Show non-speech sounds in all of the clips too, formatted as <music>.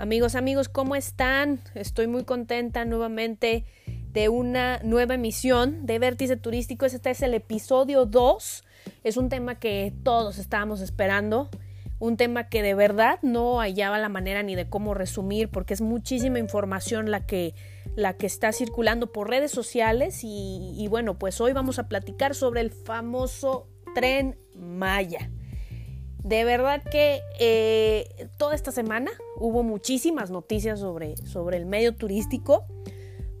Amigos, amigos, ¿cómo están? Estoy muy contenta nuevamente de una nueva emisión de Vértice Turístico. Este es el episodio 2. Es un tema que todos estábamos esperando. Un tema que de verdad no hallaba la manera ni de cómo resumir porque es muchísima información la que, la que está circulando por redes sociales y, y bueno, pues hoy vamos a platicar sobre el famoso tren Maya. De verdad que eh, toda esta semana hubo muchísimas noticias sobre, sobre el medio turístico.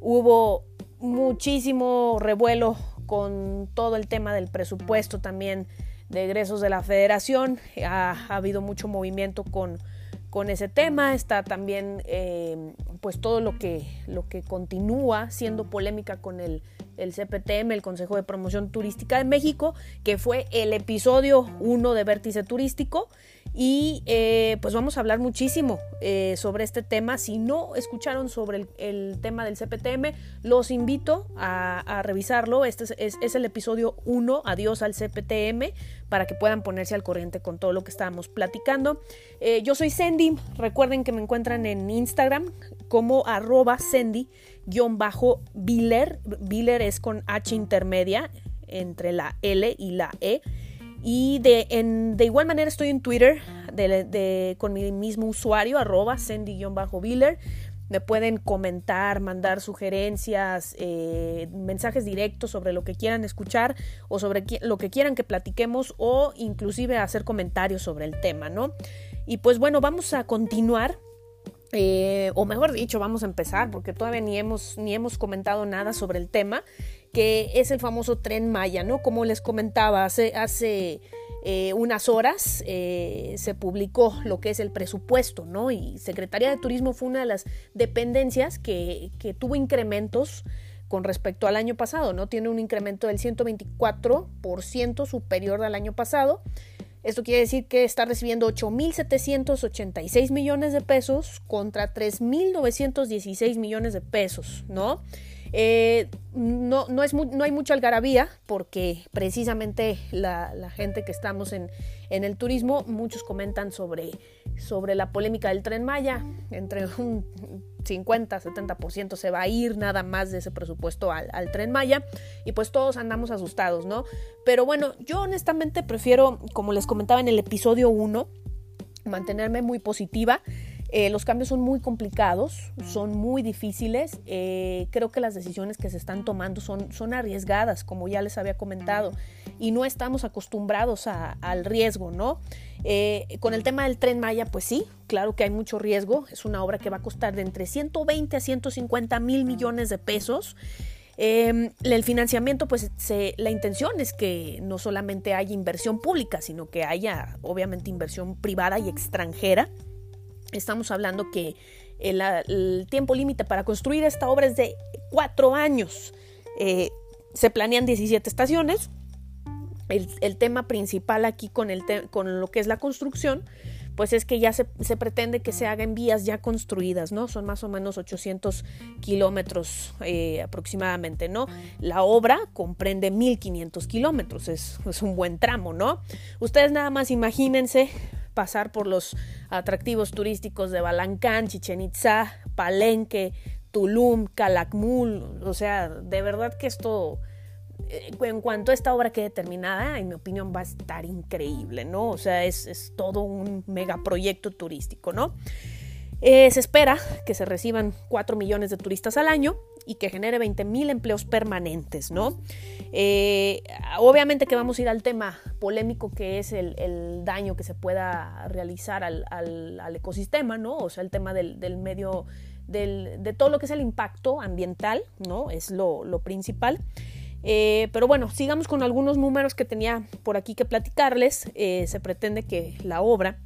Hubo muchísimo revuelo con todo el tema del presupuesto también de egresos de la federación. Ha, ha habido mucho movimiento con, con ese tema. Está también eh, pues todo lo que, lo que continúa siendo polémica con el, el CPTM, el Consejo de Promoción Turística de México, que fue el episodio 1 de Vértice Turístico. Y eh, pues vamos a hablar muchísimo eh, sobre este tema. Si no escucharon sobre el, tema del CPTM, los invito a, revisarlo. Este es, el episodio 1, Adiós al CPTM, para que puedan ponerse al corriente con todo lo que estábamos platicando. Eh, yo soy Sandy. Recuerden que me encuentran en Instagram como arroba Sandy-Biller. Biller es con H intermedia entre la L y la E. Y de, en, de igual manera estoy en Twitter de, con mi mismo usuario, arroba Sandy-Biller. Me pueden comentar, mandar sugerencias, eh, mensajes directos sobre lo que quieran escuchar o sobre lo que quieran que platiquemos o inclusive hacer comentarios sobre el tema, ¿no? Y pues bueno, vamos a continuar eh, o mejor dicho, vamos a empezar porque todavía ni hemos, ni hemos comentado nada sobre el tema, que es el famoso tren Maya, ¿no? Como les comentaba hace, hace eh, unas horas eh, se publicó lo que es el presupuesto, ¿no? Y Secretaría de Turismo fue una de las dependencias que, que tuvo incrementos con respecto al año pasado, ¿no? Tiene un incremento del 124% superior al año pasado. Esto quiere decir que está recibiendo 8.786 millones de pesos contra 3.916 millones de pesos, ¿no? Eh, no, no, es no, hay mucha algarabía porque precisamente la, la gente que estamos en, en, el turismo, muchos comentan sobre, sobre la polémica del tren Maya, entre un 50-70% se va a ir nada más de ese presupuesto al, al, tren Maya y pues todos andamos asustados, ¿no? Pero bueno, yo honestamente prefiero, como les comentaba en el episodio 1, mantenerme muy positiva. Eh, los cambios son muy complicados, son muy difíciles. Eh, creo que las decisiones que se están tomando son, son arriesgadas, como ya les había comentado, y no estamos acostumbrados al riesgo, ¿no? Eh, con el tema del tren Maya, pues sí, claro que hay mucho riesgo. Es una obra que va a costar de entre 120 a 150 mil millones de pesos. El financiamiento, pues la intención es que no solamente haya inversión pública, sino que haya obviamente inversión privada y extranjera. Estamos hablando que el, tiempo límite para construir esta obra es de cuatro años. Eh, se planean 17 estaciones. El, el tema principal aquí con, el con lo que es la construcción, pues es que ya se, se, pretende que se hagan vías ya construidas, ¿no? Son más o menos 800 kilómetros eh, aproximadamente, ¿no? La obra comprende 1500 kilómetros, es, es un buen tramo, ¿no? Ustedes nada más imagínense pasar por los atractivos turísticos de Balancán, Chichen Itza, Palenque, Tulum, Calakmul, o sea, de verdad que esto, eh, en cuanto a esta obra quede terminada, en mi opinión va a estar increíble, ¿no? O sea, es, es todo un megaproyecto turístico, ¿no? Eh, se espera que se reciban 4 millones de turistas al año y que genere 20 mil empleos permanentes, ¿no? Eh, obviamente que vamos a ir al tema polémico que es el, daño que se pueda realizar al, ecosistema, ¿no? O sea, el tema del, medio, del, de todo lo que es el impacto ambiental, ¿no? Es lo, principal. Eh, pero bueno, sigamos con algunos números que tenía por aquí que platicarles. Se pretende que la obra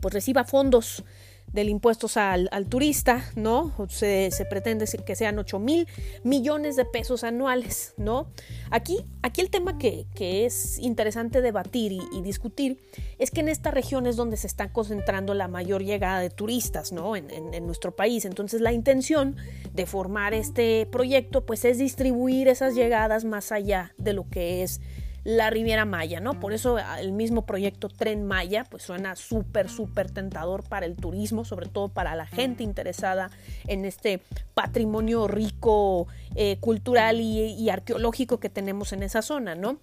pues reciba fondos del impuesto al, al turista, ¿no? Se, se, pretende que sean 8 mil millones de pesos anuales, ¿no? Aquí, aquí el tema que, que es interesante debatir y, y, discutir es que en esta región es donde se está concentrando la mayor llegada de turistas, ¿no? En, en, en nuestro país. Entonces la intención de formar este proyecto, pues es distribuir esas llegadas más allá de lo que es la Riviera Maya, ¿no? Por eso ah, el mismo proyecto Tren Maya, pues suena súper, súper tentador para el turismo, sobre todo para la gente interesada en este patrimonio rico, eh, cultural y arqueológico que tenemos en esa zona, ¿no?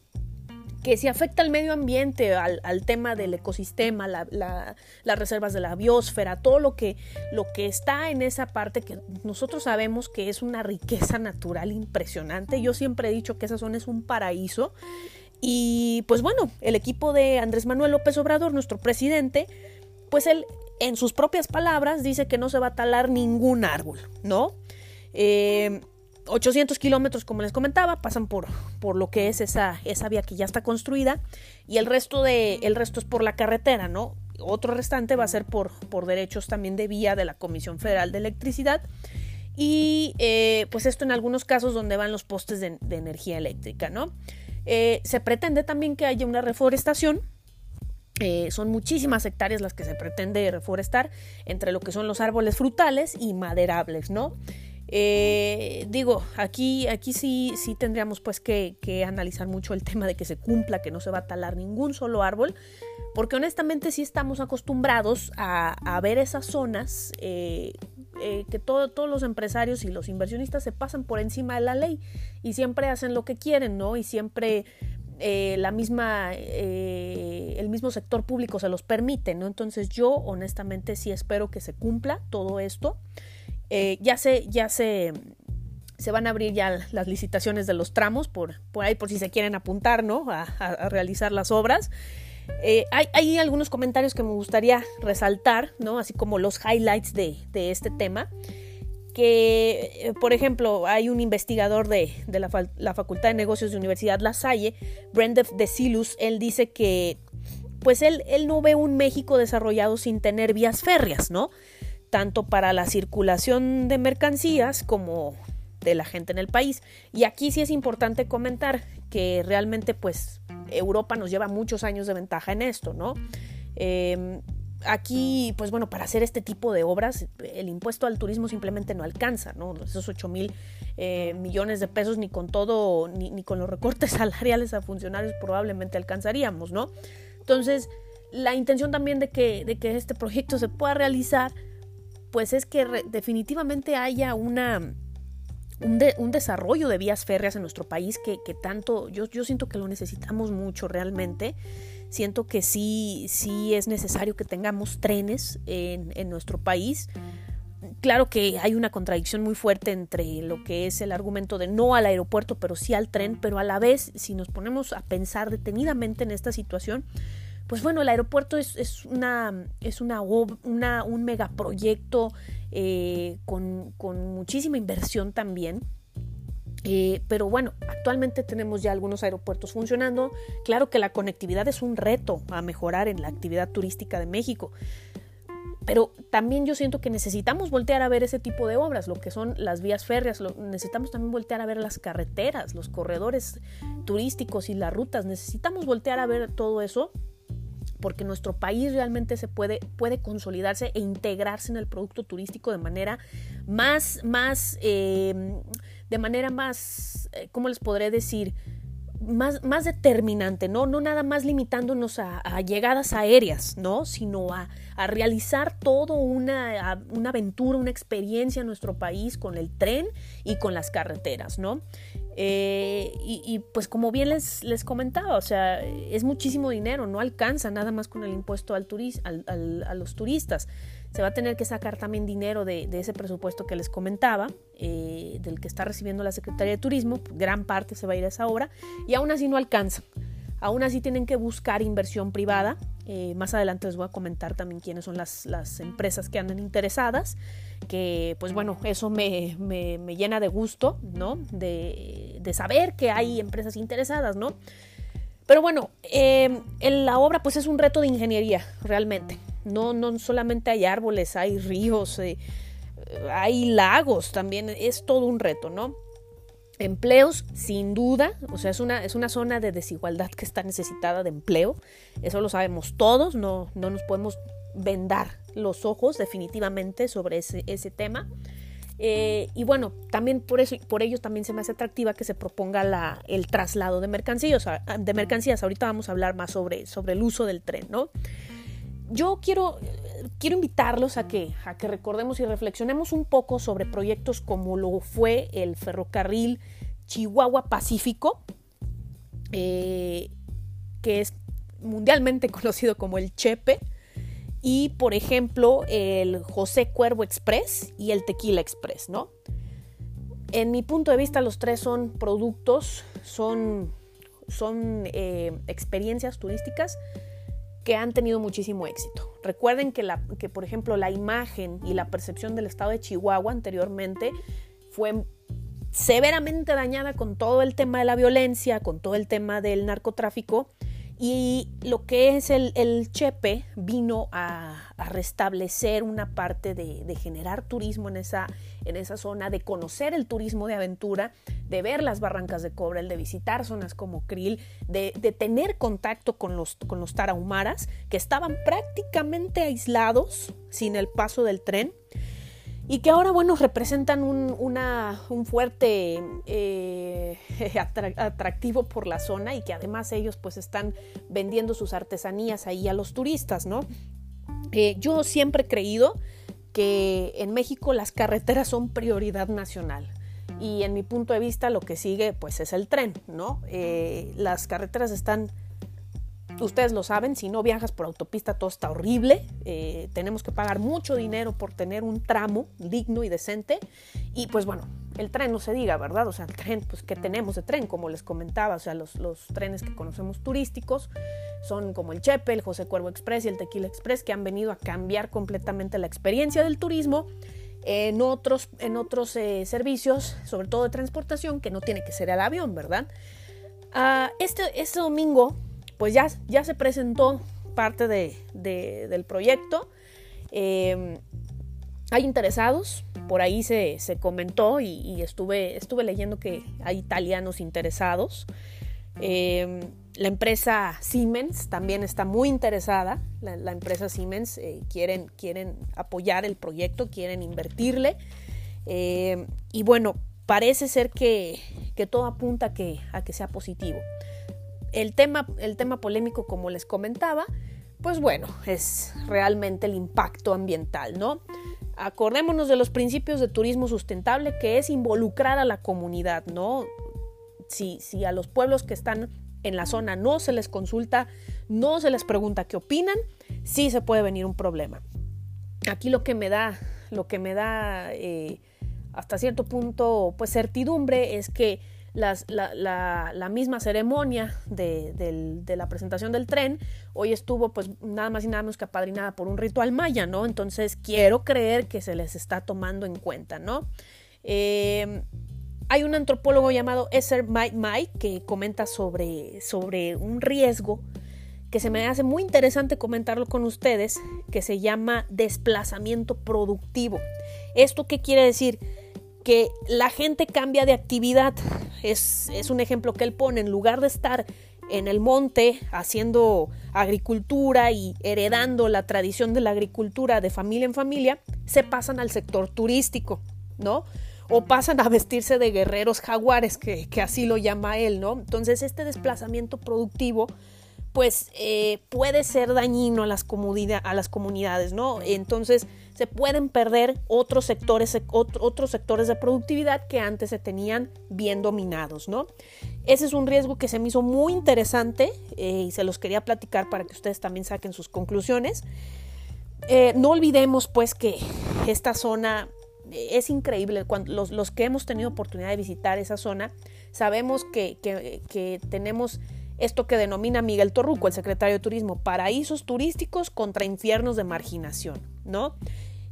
que si afecta al medio ambiente, al, tema del ecosistema, las reservas de la biosfera, todo lo que, lo que está en esa parte que nosotros sabemos que es una riqueza natural impresionante. Yo siempre he dicho que esa zona es un paraíso. Y pues bueno, el equipo de Andrés Manuel López Obrador, nuestro presidente, pues él en sus propias palabras dice que no se va a talar ningún árbol, ¿no? Eh, 800 kilómetros, como les comentaba, pasan por, por lo que es esa, esa vía que ya está construida y el resto, de, el resto es por la carretera, ¿no? Otro restante va a ser por, por derechos también de vía de la Comisión Federal de Electricidad y eh, pues esto en algunos casos donde van los postes de, energía eléctrica, ¿no? Eh, se pretende también que haya una reforestación, eh, son muchísimas hectáreas las que se pretende reforestar entre lo que son los árboles frutales y maderables, ¿no? Eh, digo, aquí, aquí sí, sí tendríamos pues que, analizar mucho el tema de que se cumpla, que no se va a talar ningún solo árbol, porque honestamente sí estamos acostumbrados a, ver esas zonas eh, eh, que todos los empresarios y los inversionistas se pasan por encima de la ley y siempre hacen lo que quieren, ¿no? Y siempre la misma, el mismo sector público se los permite, ¿no? Entonces yo honestamente sí espero que se cumpla todo esto. Eh, ya se, ya se, se van a abrir ya las licitaciones de los tramos por, por ahí, por si se quieren apuntar, ¿no? A, realizar las obras. Eh, hay, algunos comentarios que me gustaría resaltar, ¿no? Así como los highlights de, este tema. Que, eh, por ejemplo, hay un investigador de, la, Facultad de Negocios de Universidad La Salle, Brenda de Silus, él dice que, pues él, él no ve un México desarrollado sin tener vías férreas, ¿no? tanto para la circulación de mercancías como de la gente en el país. Y aquí sí es importante comentar que realmente pues Europa nos lleva muchos años de ventaja en esto, ¿no? Em, aquí, pues bueno, para hacer este tipo de obras, el impuesto al turismo simplemente no alcanza, ¿no? Esos 8 mil eh, millones de pesos ni con todo, ni, ni, con los recortes <laughs> salariales a funcionarios probablemente alcanzaríamos, ¿no? Entonces, la intención también de que, de que este proyecto se pueda realizar pues es que definitivamente haya una, un, desarrollo de vías férreas en nuestro país que, tanto, yo, yo, siento que lo necesitamos mucho realmente. Siento que sí, sí es necesario que tengamos trenes en, en nuestro país. Claro que hay una contradicción muy fuerte entre lo que es el argumento de no al aeropuerto, pero sí al tren, pero a la vez, si nos ponemos a pensar detenidamente en esta situación, pues bueno, el aeropuerto es, una, es una, una, un megaproyecto eh, con, muchísima inversión también. Eh, pero bueno, actualmente tenemos ya algunos aeropuertos funcionando. Claro que la conectividad es un reto a mejorar en la actividad turística de México. Pero también yo siento que necesitamos voltear a ver ese tipo de obras, lo que son las vías férreas, necesitamos también voltear a ver las carreteras, los corredores turísticos y las rutas, necesitamos voltear a ver todo eso porque nuestro país realmente se puede, puede consolidarse e integrarse en el producto turístico de manera más, más, em, de manera más, eh, ¿cómo les podré decir? Más, más, determinante, ¿no? No nada más limitándonos a, llegadas aéreas, ¿no? Sino a, a realizar todo una, una, aventura, una experiencia en nuestro país con el tren y con las carreteras, ¿no? Eh, y, pues como bien les, les comentaba, o sea, es muchísimo dinero, no alcanza nada más con el impuesto al al, a los turistas. Se va a tener que sacar también dinero de, ese presupuesto que les comentaba, eh, del que está recibiendo la Secretaría de Turismo, gran parte se va a ir a esa obra, y aún así no alcanza. Aún así tienen que buscar inversión privada. Eh, más adelante les voy a comentar también quiénes son las, las empresas que andan interesadas. Que pues bueno, eso me, me, me llena de gusto, ¿no? De, de, saber que hay empresas interesadas, ¿no? Pero bueno, eh, en la obra pues es un reto de ingeniería, realmente. No, no solamente hay árboles, hay ríos, eh, hay lagos, también es todo un reto, ¿no? Empleos, sin duda, o sea, es una, es una zona de desigualdad que está necesitada de empleo, eso lo sabemos todos, no, no nos podemos vendar los ojos definitivamente sobre ese, tema. Eh, y bueno, también por eso, por ello también se me hace atractiva que se proponga la, el traslado de mercancías, de mercancías. Ahorita vamos a hablar más sobre, sobre el uso del tren, ¿no? Yo quiero, quiero invitarlos a que, a que recordemos y reflexionemos un poco sobre proyectos como lo fue el ferrocarril Chihuahua Pacífico, eh, que es mundialmente <laughs> conocido como el Chepe, y por ejemplo el José Cuervo Express y el Tequila Express, ¿no? En mi punto de vista los tres son productos, son, son eh, experiencias turísticas que han tenido muchísimo éxito. Recuerden que, la, que, por ejemplo, la imagen y la percepción del estado de Chihuahua anteriormente fue severamente dañada con todo el tema de la violencia, con todo el tema del narcotráfico y lo que es el, Chepe vino a, restablecer una parte de, generar turismo en esa, en esa zona, de conocer el turismo de aventura, de ver las barrancas de cobre, de visitar zonas como Krill, de, tener contacto con los, con los tarahumaras que estaban prácticamente aislados sin el paso del tren y que ahora, bueno, representan un, un fuerte eh, <laughs> atractivo por la zona y que además ellos pues están vendiendo sus artesanías ahí a los turistas, ¿no? Eh, yo siempre he creído que en México las carreteras son prioridad nacional y en mi punto de vista lo que sigue pues es el tren, ¿no? Eh, las carreteras están Ustedes lo saben, si no viajas por autopista todo está horrible. Eh, tenemos que pagar mucho dinero por tener un tramo digno y decente. Y pues bueno, el tren no se diga, ¿verdad? O sea, el tren, pues ¿qué tenemos de tren? Como les comentaba, o sea, los, los trenes que conocemos turísticos son como el Chepe, el José Cuervo Express y el Tequila Express que han venido a cambiar completamente la experiencia del turismo en otros, en otros eh, servicios, sobre todo de transportación, que no tiene que ser el avión, ¿verdad? Uh, este, este domingo pues ya, ya se presentó parte del proyecto. Em, hay interesados, por ahí se, comentó y, estuve, estuve, leyendo que hay italianos interesados. Em, la empresa Siemens también está muy interesada. La, empresa Siemens eh, quieren, quieren apoyar el proyecto, quieren invertirle. Em, y bueno, parece ser que, todo apunta que, a que sea positivo. El tema, el tema polémico, como les comentaba, pues bueno, es realmente el impacto ambiental, ¿no? Acordémonos de los principios de turismo sustentable, que es involucrar a la comunidad, ¿no? Si, si a los pueblos que están en la zona no se les consulta, no se les pregunta qué opinan, sí se puede venir un problema. Aquí lo que me da, lo que me da eh, hasta cierto punto, pues certidumbre es que la, misma ceremonia de, la presentación del tren hoy estuvo pues nada más y nada menos que apadrinada por un ritual maya, ¿no? Entonces quiero creer que se les está tomando en cuenta, ¿no? Em, hay un antropólogo llamado Esser Mai que comenta sobre, sobre un riesgo que se me hace muy interesante comentarlo con ustedes, que se llama desplazamiento productivo. ¿Esto qué quiere decir? Que la gente cambia de actividad. Es, un ejemplo que él pone, en lugar de estar en el monte haciendo agricultura y heredando la tradición de la agricultura de familia en familia, se pasan al sector turístico, ¿no? O pasan a vestirse de guerreros jaguares, que, que así lo llama él, ¿no? Entonces este desplazamiento productivo pues eh, puede ser dañino a las, a las comunidades, ¿no? Entonces se pueden perder otros sectores, otros sectores de productividad que antes se tenían bien dominados, ¿no? Ese es un riesgo que se me hizo muy interesante eh, y se los quería platicar para que ustedes también saquen sus conclusiones. Eh, no olvidemos pues que esta zona es increíble. Cuando los, que hemos tenido oportunidad de visitar esa zona, sabemos que, que tenemos esto que denomina Miguel Torruco, el secretario de Turismo, paraísos turísticos contra infiernos de marginación, ¿no?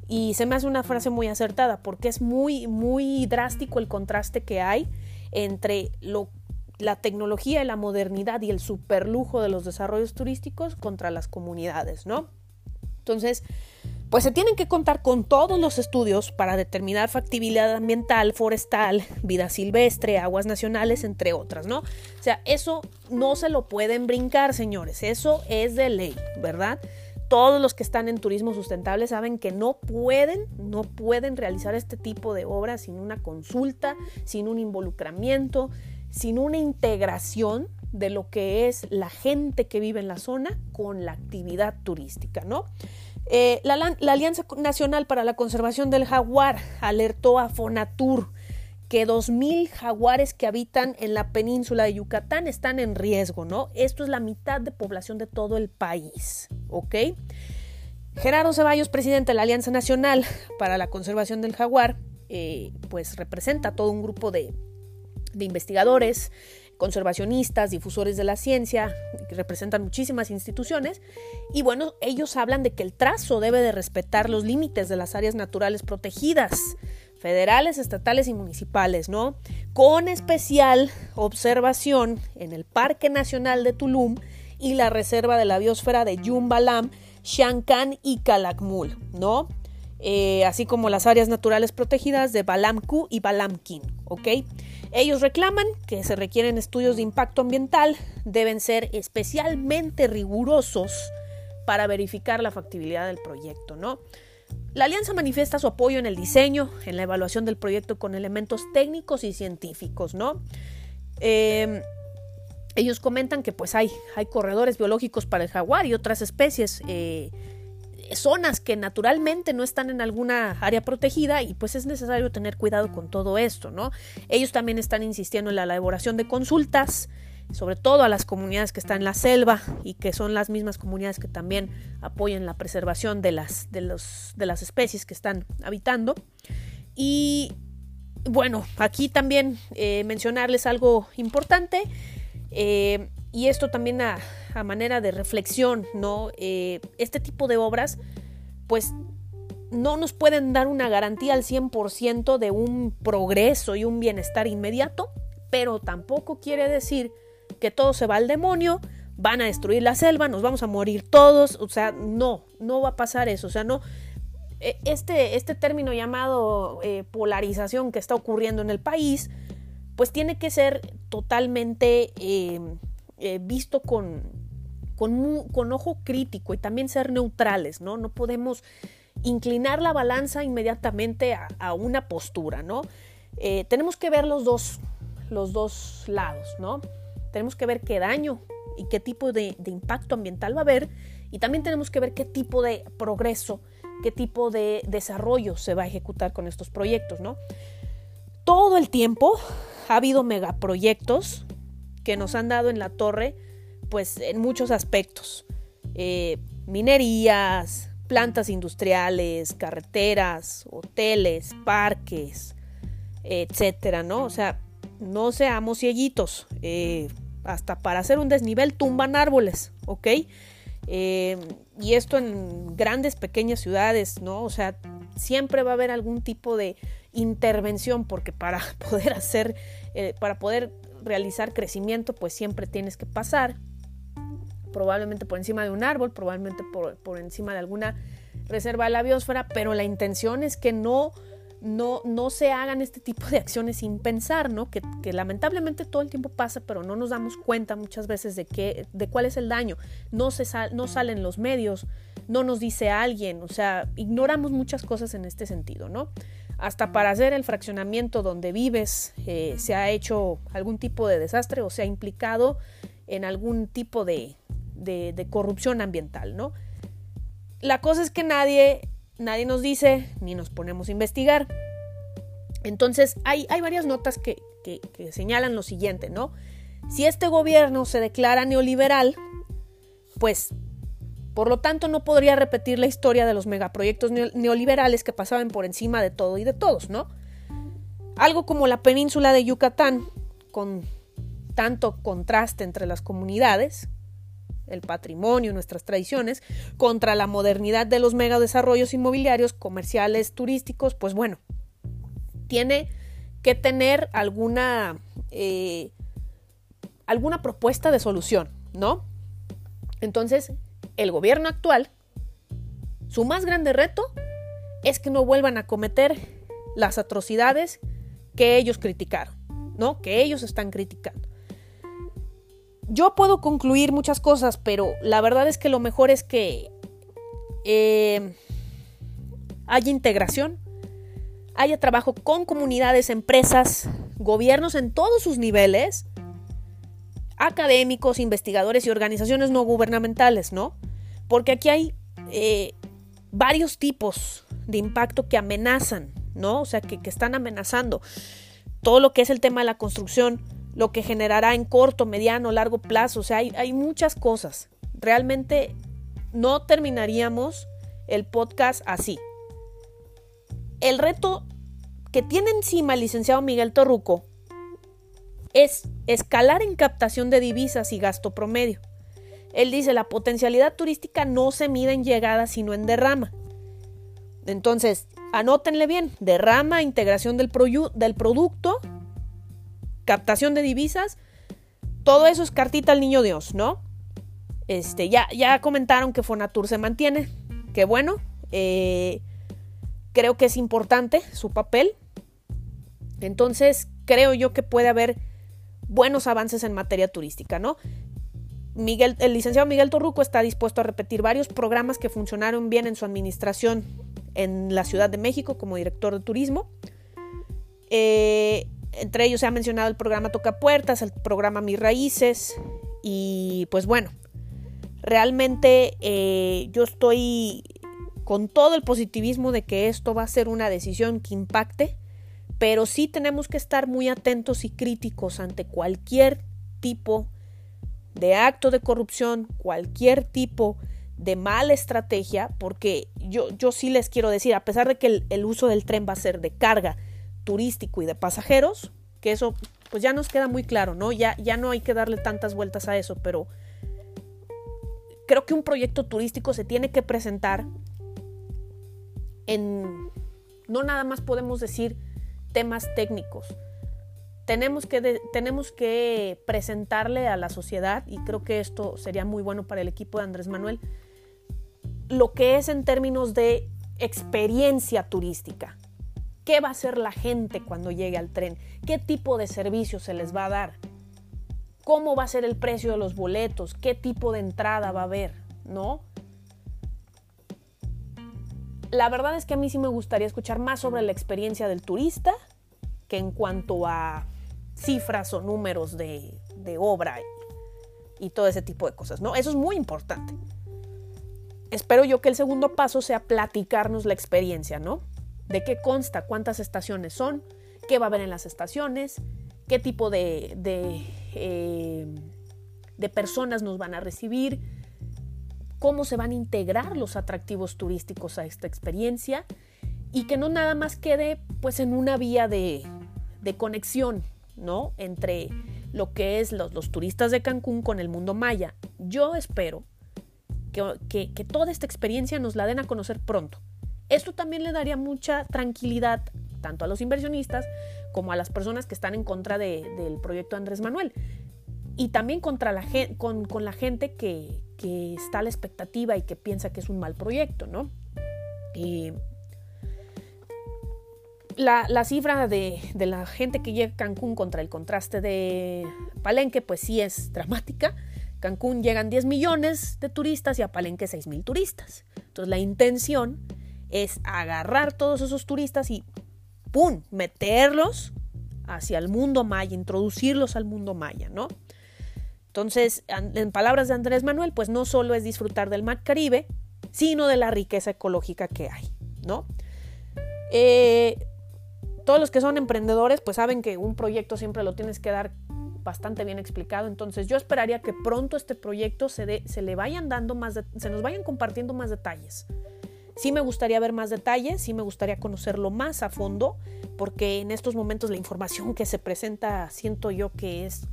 Y se me hace una frase muy acertada porque es muy, muy drástico el contraste que hay entre la tecnología y la modernidad y el superlujo de los desarrollos turísticos contra las comunidades, ¿no? Entonces, pues se tienen que contar con todos los estudios para determinar factibilidad ambiental, forestal, vida silvestre, aguas nacionales, entre otras, ¿no? O sea, eso no se lo pueden brincar, señores, eso es de ley, ¿verdad? todos los que están en turismo sustentable saben que no pueden, no pueden realizar este tipo de obras sin una consulta, sin un involucramiento, sin una integración de lo que es la gente que vive en la zona con la actividad turística, ¿no? Eh, la, Alianza Nacional para la Conservación del Jaguar alertó a Fonatur que 2.000 jaguares que habitan en la península de Yucatán están en riesgo, ¿no? Esto es la mitad de población de todo el país, ¿ok? Gerardo Ceballos, presidente de la Alianza Nacional para la Conservación del Jaguar, eh, pues representa todo un grupo de investigadores, conservacionistas, difusores de la ciencia, que representan muchísimas instituciones, y bueno, ellos hablan de que el trazo debe de respetar los límites de las áreas naturales protegidas, federales, estatales y municipales, ¿no? Con especial observación en el Parque Nacional de Tulum y la Reserva de la Biosfera de Yumbalam, Shankan y Calakmul, ¿no? Eh, así como las áreas naturales protegidas de Balamku y Balamkin. Ellos reclaman que se requieren estudios de impacto ambiental, deben ser especialmente rigurosos para verificar la factibilidad del proyecto, ¿no? La alianza manifiesta su apoyo en el diseño, en la evaluación del proyecto con elementos técnicos y científicos, ¿no? Em, ellos comentan que pues hay, hay corredores biológicos para el jaguar y otras especies, eh, zonas que naturalmente no están en alguna área protegida y pues es necesario tener cuidado con todo esto, ¿no? Ellos también están insistiendo en la elaboración de consultas, sobre todo a las comunidades que están en la selva y que son las mismas comunidades que también apoyan la preservación de las, de los, de las especies que están habitando. Y bueno, aquí también eh, mencionarles algo importante. Eh, y esto también a, manera de reflexión, ¿no? Eh, este tipo de obras, pues no nos pueden dar una garantía al 100% de un progreso y un bienestar inmediato, pero tampoco quiere decir que todo se va al demonio, van a destruir la selva, nos vamos a morir todos, o sea, no, no va a pasar eso, o sea, no, e, este, este término llamado eh, polarización que está ocurriendo en el país, pues tiene que ser totalmente eh, eh, visto con, con, ojo crítico y también ser neutrales, ¿no? No podemos inclinar la balanza inmediatamente a, una postura, ¿no? tenemos que ver los dos, los dos lados, ¿no? Tenemos que ver qué daño y qué tipo de, impacto ambiental va a haber y también tenemos que ver qué tipo de progreso, qué tipo de desarrollo se va a ejecutar con estos proyectos, ¿no? Todo el tiempo ha habido megaproyectos que nos han dado en la torre, pues en muchos aspectos. Eh, minerías, plantas industriales, carreteras, hoteles, parques, etcétera, ¿no? O sea, no seamos cieguitos. Eh, hasta para hacer un desnivel tumban árboles, ¿ok? Eh, y esto en grandes, pequeñas ciudades, ¿no? O sea, siempre va a haber algún tipo de intervención porque para <laughs> poder hacer, para poder realizar crecimiento, pues siempre tienes que pasar probablemente por encima de un árbol, probablemente por, por encima de alguna reserva de la biosfera, pero la intención es que no no, no se hagan este tipo de acciones sin pensar, ¿no? Que, lamentablemente todo el tiempo pasa, pero no nos damos cuenta muchas veces de, qué, de cuál es el daño. No, se no salen los medios, no nos dice alguien, o sea, ignoramos muchas cosas en este sentido, ¿no? Hasta para hacer el fraccionamiento donde vives eh, se ha hecho algún tipo de desastre o se ha implicado en algún tipo de, de corrupción ambiental, ¿no? La cosa es que nadie nadie nos dice ni nos ponemos a investigar. Entonces hay, hay varias notas que, señalan lo siguiente, ¿no? Si este gobierno se declara neoliberal, pues por lo tanto no podría repetir la historia de los megaproyectos neoliberales que pasaban por encima de todo y de todos, ¿no? Algo como la península de Yucatán, con tanto contraste entre las comunidades, el patrimonio, nuestras tradiciones, contra la modernidad de los megadesarrollos inmobiliarios, comerciales, turísticos, pues bueno, tiene que tener alguna, eh, alguna propuesta de solución, ¿no? Entonces, el gobierno actual, su más grande reto es que no vuelvan a cometer las atrocidades que ellos criticaron, ¿no? Que ellos están criticando. Yo puedo concluir muchas cosas, pero la verdad es que lo mejor es que eh, haya integración, haya trabajo con comunidades, empresas, gobiernos en todos sus niveles, académicos, investigadores y organizaciones no gubernamentales, ¿no? Porque aquí hay eh, varios tipos de impacto que amenazan, ¿no? O sea, que, que están amenazando todo lo que es el tema de la construcción, lo que generará en corto, mediano, largo plazo. O sea, hay, hay muchas cosas. Realmente no terminaríamos el podcast así. El reto que tiene encima el licenciado Miguel Torruco es escalar en captación de divisas y gasto promedio. Él dice, la potencialidad turística no se mide en llegada, sino en derrama. Entonces, anótenle bien, derrama, integración del, del producto, captación de divisas, todo eso es cartita al niño Dios, ¿no? Este, ya, ya comentaron que Fonatur se mantiene, que bueno, eh, creo que es importante su papel. Entonces, creo yo que puede haber buenos avances en materia turística, ¿no? Miguel, el licenciado Miguel Torruco está dispuesto a repetir varios programas que funcionaron bien en su administración en la Ciudad de México como director de turismo. Eh, entre ellos se ha mencionado el programa Toca Puertas, el programa Mis Raíces y pues bueno, realmente eh, yo estoy con todo el positivismo de que esto va a ser una decisión que impacte, pero sí tenemos que estar muy atentos y críticos ante cualquier tipo de acto de corrupción, cualquier tipo de mala estrategia, porque yo, yo sí les quiero decir, a pesar de que el, uso del tren va a ser de carga turístico y de pasajeros, que eso pues ya nos queda muy claro, ¿no? Ya, ya no hay que darle tantas vueltas a eso, pero creo que un proyecto turístico se tiene que presentar en... No nada más podemos decir temas técnicos. Tenemos que, tenemos que presentarle a la sociedad, y creo que esto sería muy bueno para el equipo de Andrés Manuel, lo que es en términos de experiencia turística. ¿Qué va a hacer la gente cuando llegue al tren? ¿Qué tipo de servicio se les va a dar? ¿Cómo va a ser el precio de los boletos? ¿Qué tipo de entrada va a haber? ¿No? La verdad es que a mí sí me gustaría escuchar más sobre la experiencia del turista que en cuanto a cifras o números de, obra y, todo ese tipo de cosas, ¿no? Eso es muy importante espero yo que el segundo paso sea platicarnos la experiencia, ¿no? De qué consta, cuántas estaciones son, qué va a haber en las estaciones, qué tipo de, de, eh, de personas nos van a recibir, cómo se van a integrar los atractivos turísticos a esta experiencia y que no nada más quede pues en una vía de, de conexión, ¿no? Entre lo que es los, los turistas de Cancún con el mundo maya. Yo espero que, toda esta experiencia nos la den a conocer pronto. Esto también le daría mucha tranquilidad tanto a los inversionistas como a las personas que están en contra del proyecto Andrés Manuel. Y también contra la, con, con la gente que, está a la expectativa y que piensa que es un mal proyecto, ¿no? la, la, cifra de, de, la gente que llega a Cancún contra el contraste de Palenque, pues sí es dramática. Cancún llegan 10 millones de turistas y a Palenque 6 mil turistas. Entonces la intención es agarrar todos esos turistas y ¡pum! meterlos hacia el mundo maya, introducirlos al mundo maya, ¿no? Entonces, en palabras de Andrés Manuel, pues no solo es disfrutar del mar Caribe, sino de la riqueza ecológica que hay, ¿no? Eh, todos los que son emprendedores, pues saben que un proyecto siempre lo tienes que dar bastante bien explicado. Entonces yo esperaría que pronto este proyecto se, le vayan dando más, se nos vayan compartiendo más detalles. Sí me gustaría ver más detalles, sí me gustaría conocerlo más a fondo, porque en estos momentos la información que se presenta siento yo que es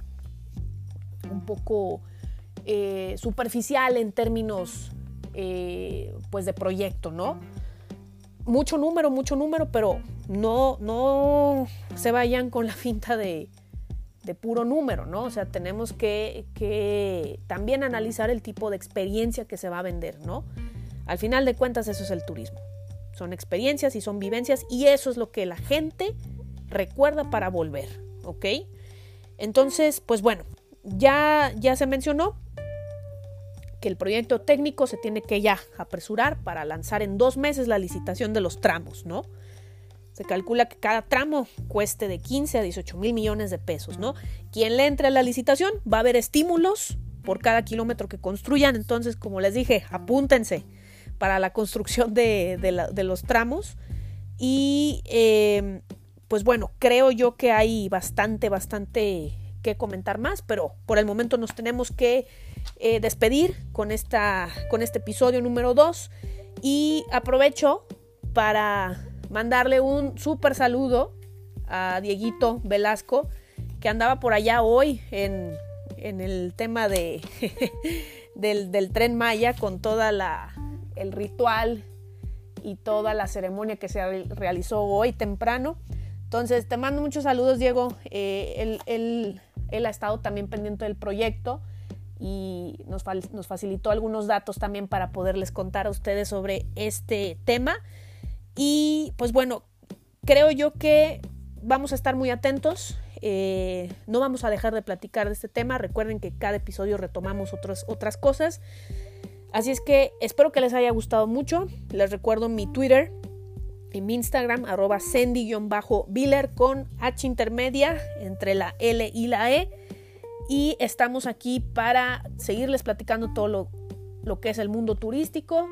un poco eh, superficial en términos eh, pues de proyecto, ¿no? Mucho número, mucho número, pero no, no se vayan con la finta de, de puro número, ¿no? O sea, tenemos que, que, también analizar el tipo de experiencia que se va a vender, ¿no? Al final de cuentas, eso es el turismo. Son experiencias y son vivencias y eso es lo que la gente recuerda para volver, ¿ok? Entonces, pues bueno, ya, ya se mencionó. que el proyecto técnico se tiene que ya apresurar para lanzar en dos meses la licitación de los tramos, ¿no? Se calcula que cada tramo cueste de 15 a 18 mil millones de pesos, ¿no? Quien le entre a la licitación va a haber estímulos por cada kilómetro que construyan, entonces, como les dije, apúntense para la construcción de, los tramos. Y em, pues bueno, creo yo que hay bastante, bastante que comentar más, pero por el momento nos tenemos que eh, despedir con, esta, con este episodio número 2 y aprovecho para mandarle un súper saludo a Dieguito Velasco, que andaba por allá hoy en, el tema de, <laughs> del, tren Maya con toda la el ritual y toda la ceremonia que se realizó hoy temprano. Entonces, te mando muchos saludos, Diego. Eh, él, ha estado también pendiente del proyecto y nos, nos facilitó algunos datos también para poderles contar a ustedes sobre este tema. Y pues bueno, creo yo que vamos a estar muy atentos. Eh, no vamos a dejar de platicar de este tema. Recuerden que cada episodio retomamos otras, otras cosas. Así es que espero que les haya gustado mucho. Les recuerdo mi Twitter y mi Instagram, arroba sendy-biller con H intermedia entre la L y la E. Y estamos aquí para seguirles platicando todo lo, lo que es el mundo turístico,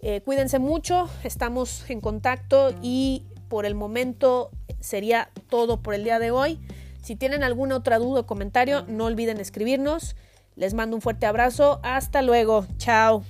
eh, cuídense mucho, estamos en contacto y por el momento sería todo por el día de hoy. Si tienen alguna otra duda o comentario, no olviden escribirnos. Les mando un fuerte abrazo. Hasta luego. Chao.